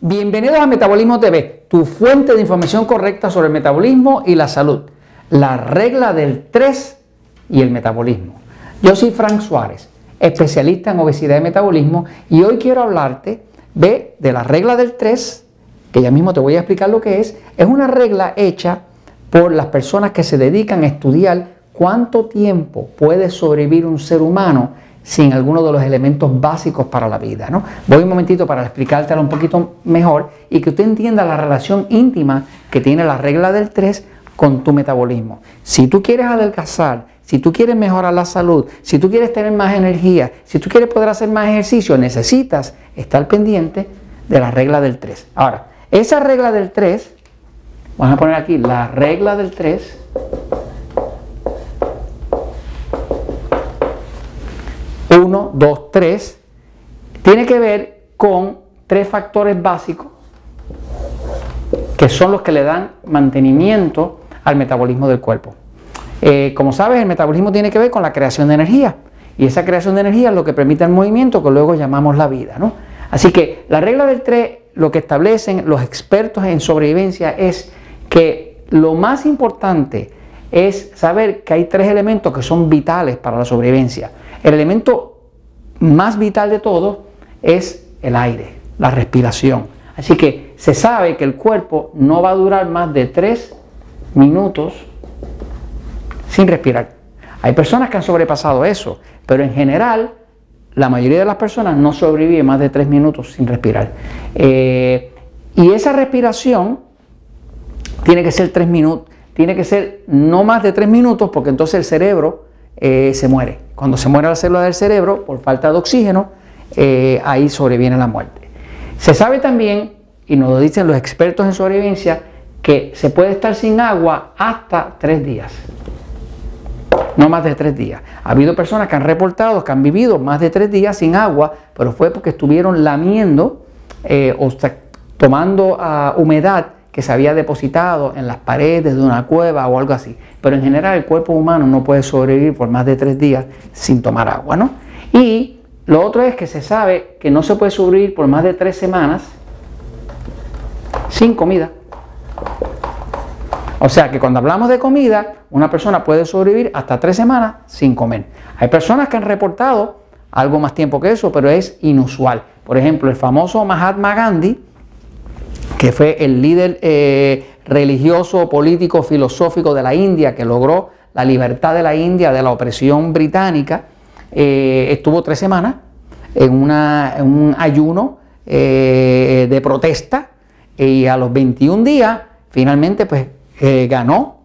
Bienvenidos a Metabolismo TV, tu fuente de información correcta sobre el metabolismo y la salud. La regla del 3 y el metabolismo. Yo soy Frank Suárez, especialista en obesidad y metabolismo, y hoy quiero hablarte de, la regla del 3, que ya mismo te voy a explicar lo que es. Es una regla hecha por las personas que se dedican a estudiar cuánto tiempo puede sobrevivir un ser humano sin alguno de los elementos básicos para la vida. ¿no? Voy un momentito para explicártelo un poquito mejor y que usted entienda la relación íntima que tiene la regla del 3 con tu metabolismo. Si tú quieres adelgazar, si tú quieres mejorar la salud, si tú quieres tener más energía, si tú quieres poder hacer más ejercicio, necesitas estar pendiente de la regla del 3. Ahora, esa regla del 3, vamos a poner aquí la regla del 3, 1, 2, 3, tiene que ver con tres factores básicos que son los que le dan mantenimiento al metabolismo del cuerpo. Eh, como sabes, el metabolismo tiene que ver con la creación de energía y esa creación de energía es lo que permite el movimiento que luego llamamos la vida. ¿no? Así que la regla del 3, lo que establecen los expertos en sobrevivencia es que lo más importante es saber que hay tres elementos que son vitales para la sobrevivencia. El elemento más vital de todo es el aire, la respiración. Así que se sabe que el cuerpo no va a durar más de tres minutos sin respirar. Hay personas que han sobrepasado eso, pero en general la mayoría de las personas no sobrevive más de tres minutos sin respirar. Eh, y esa respiración tiene que ser tres minutos, tiene que ser no más de tres minutos porque entonces el cerebro eh, se muere. Cuando se muere la célula del cerebro por falta de oxígeno, eh, ahí sobreviene la muerte. Se sabe también, y nos lo dicen los expertos en sobrevivencia, que se puede estar sin agua hasta tres días. No más de tres días. Ha habido personas que han reportado que han vivido más de tres días sin agua, pero fue porque estuvieron lamiendo eh, o tomando ah, humedad que se había depositado en las paredes de una cueva o algo así. Pero en general el cuerpo humano no puede sobrevivir por más de tres días sin tomar agua, ¿no? Y lo otro es que se sabe que no se puede sobrevivir por más de tres semanas sin comida. O sea que cuando hablamos de comida, una persona puede sobrevivir hasta tres semanas sin comer. Hay personas que han reportado algo más tiempo que eso, pero es inusual. Por ejemplo, el famoso Mahatma Gandhi, que fue el líder eh, religioso, político, filosófico de la India, que logró la libertad de la India de la opresión británica, eh, estuvo tres semanas en, un ayuno eh, de protesta y a los 21 días finalmente pues ganó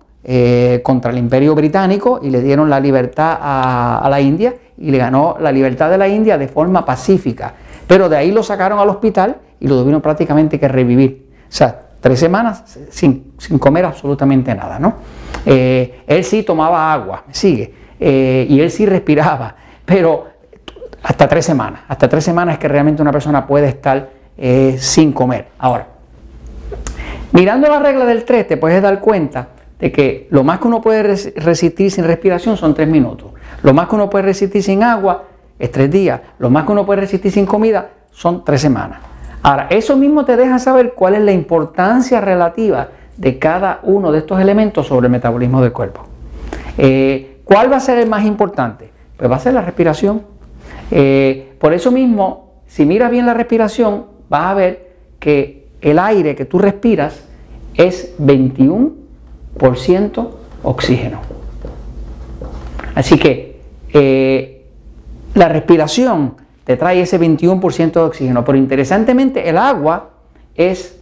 contra el imperio británico y le dieron la libertad a, a la India y le ganó la libertad de la India de forma pacífica. Pero de ahí lo sacaron al hospital y lo tuvieron prácticamente que revivir. O sea, tres semanas sin, comer absolutamente nada, ¿no? Eh, él sí tomaba agua, sigue, eh, y él sí respiraba, pero hasta tres semanas, hasta tres semanas es que realmente una persona puede estar eh, sin comer. Ahora, mirando la regla del 3 te puedes dar cuenta de que lo más que uno puede resistir sin respiración son tres minutos, lo más que uno puede resistir sin agua es tres días, lo más que uno puede resistir sin comida son tres semanas. Ahora, eso mismo te deja saber cuál es la importancia relativa de cada uno de estos elementos sobre el metabolismo del cuerpo. Eh, ¿Cuál va a ser el más importante? Pues va a ser la respiración. Eh, por eso mismo, si miras bien la respiración, vas a ver que el aire que tú respiras es 21% oxígeno. Así que eh, la respiración te trae ese 21% de oxígeno. Pero interesantemente el agua es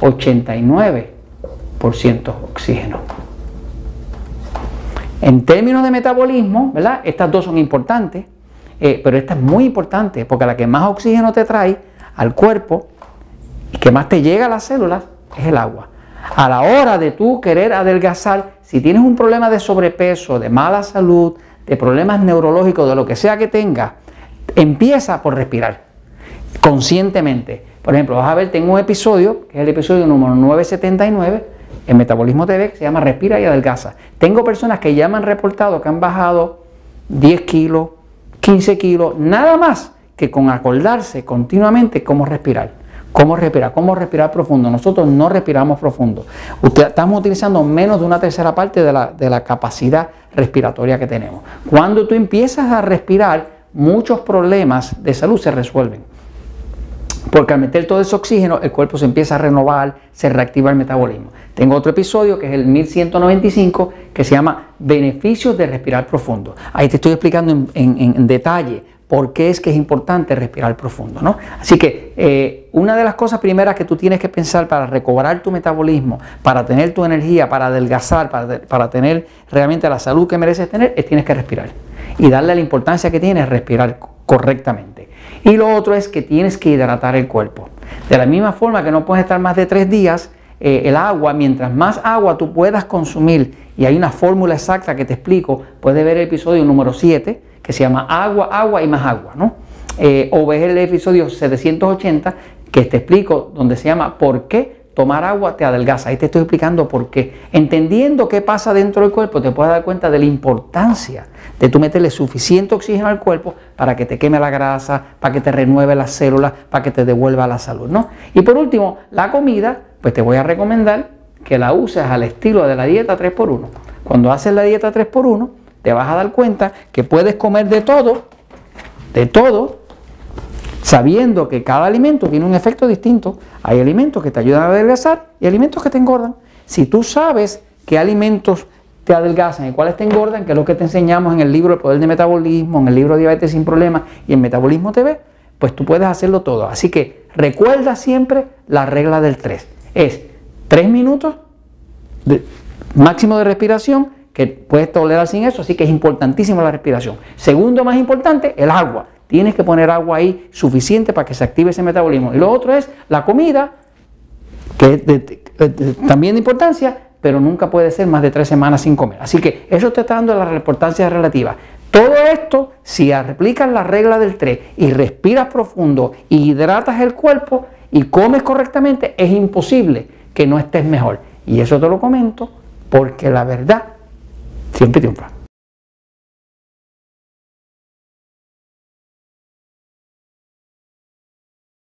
89% oxígeno. En términos de metabolismo, ¿verdad? Estas dos son importantes, eh, pero esta es muy importante porque la que más oxígeno te trae al cuerpo y que más te llega a las células es el agua. A la hora de tú querer adelgazar, si tienes un problema de sobrepeso, de mala salud, de problemas neurológicos, de lo que sea que tengas, Empieza por respirar conscientemente. Por ejemplo, vas a ver, tengo un episodio, que es el episodio número 979, en Metabolismo TV, que se llama Respira y Adelgaza. Tengo personas que ya me han reportado que han bajado 10 kilos, 15 kilos, nada más que con acordarse continuamente cómo respirar, ¿Cómo respirar? ¿Cómo respirar profundo? Nosotros no respiramos profundo. estamos utilizando menos de una tercera parte de la, de la capacidad respiratoria que tenemos. Cuando tú empiezas a respirar, muchos problemas de salud se resuelven. Porque al meter todo ese oxígeno, el cuerpo se empieza a renovar, se reactiva el metabolismo. Tengo otro episodio que es el 1195 que se llama Beneficios de respirar profundo. Ahí te estoy explicando en, detalle por qué es que es importante respirar profundo. ¿no? Así que eh, una de las cosas primeras que tú tienes que pensar para recobrar tu metabolismo, para tener tu energía, para adelgazar, para, para tener realmente la salud que mereces tener, es tienes que respirar. Y darle la importancia que tiene respirar correctamente. Y lo otro es que tienes que hidratar el cuerpo. De la misma forma que no puedes estar más de tres días eh, el agua, mientras más agua tú puedas consumir, y hay una fórmula exacta que te explico, puedes ver el episodio número 7, que se llama agua, agua y más agua, ¿no? Eh, o ves el episodio 780, que te explico, donde se llama ¿Por qué tomar agua te adelgaza? Ahí te estoy explicando por qué. Entendiendo qué pasa dentro del cuerpo, te puedes dar cuenta de la importancia de tú meterle suficiente oxígeno al cuerpo para que te queme la grasa, para que te renueve las células, para que te devuelva la salud, ¿no? Y por último, la comida pues te voy a recomendar que la uses al estilo de la dieta 3x1. Cuando haces la dieta 3x1, te vas a dar cuenta que puedes comer de todo, de todo, sabiendo que cada alimento tiene un efecto distinto. Hay alimentos que te ayudan a adelgazar y alimentos que te engordan. Si tú sabes qué alimentos te adelgazan y cuáles te engordan, que es lo que te enseñamos en el libro El Poder de Metabolismo, en el libro Diabetes sin Problemas y en Metabolismo TV, pues tú puedes hacerlo todo. Así que recuerda siempre la regla del 3 es 3 minutos de, máximo de respiración que puedes tolerar sin eso, así que es importantísima la respiración. Segundo más importante, el agua. Tienes que poner agua ahí suficiente para que se active ese metabolismo. Y lo otro es la comida, que es también de importancia, pero nunca puede ser más de tres semanas sin comer. Así que eso te está dando la importancia relativa. Todo esto, si aplicas la regla del 3 y respiras profundo y hidratas el cuerpo, y comes correctamente, es imposible que no estés mejor. Y eso te lo comento porque la verdad siempre triunfa.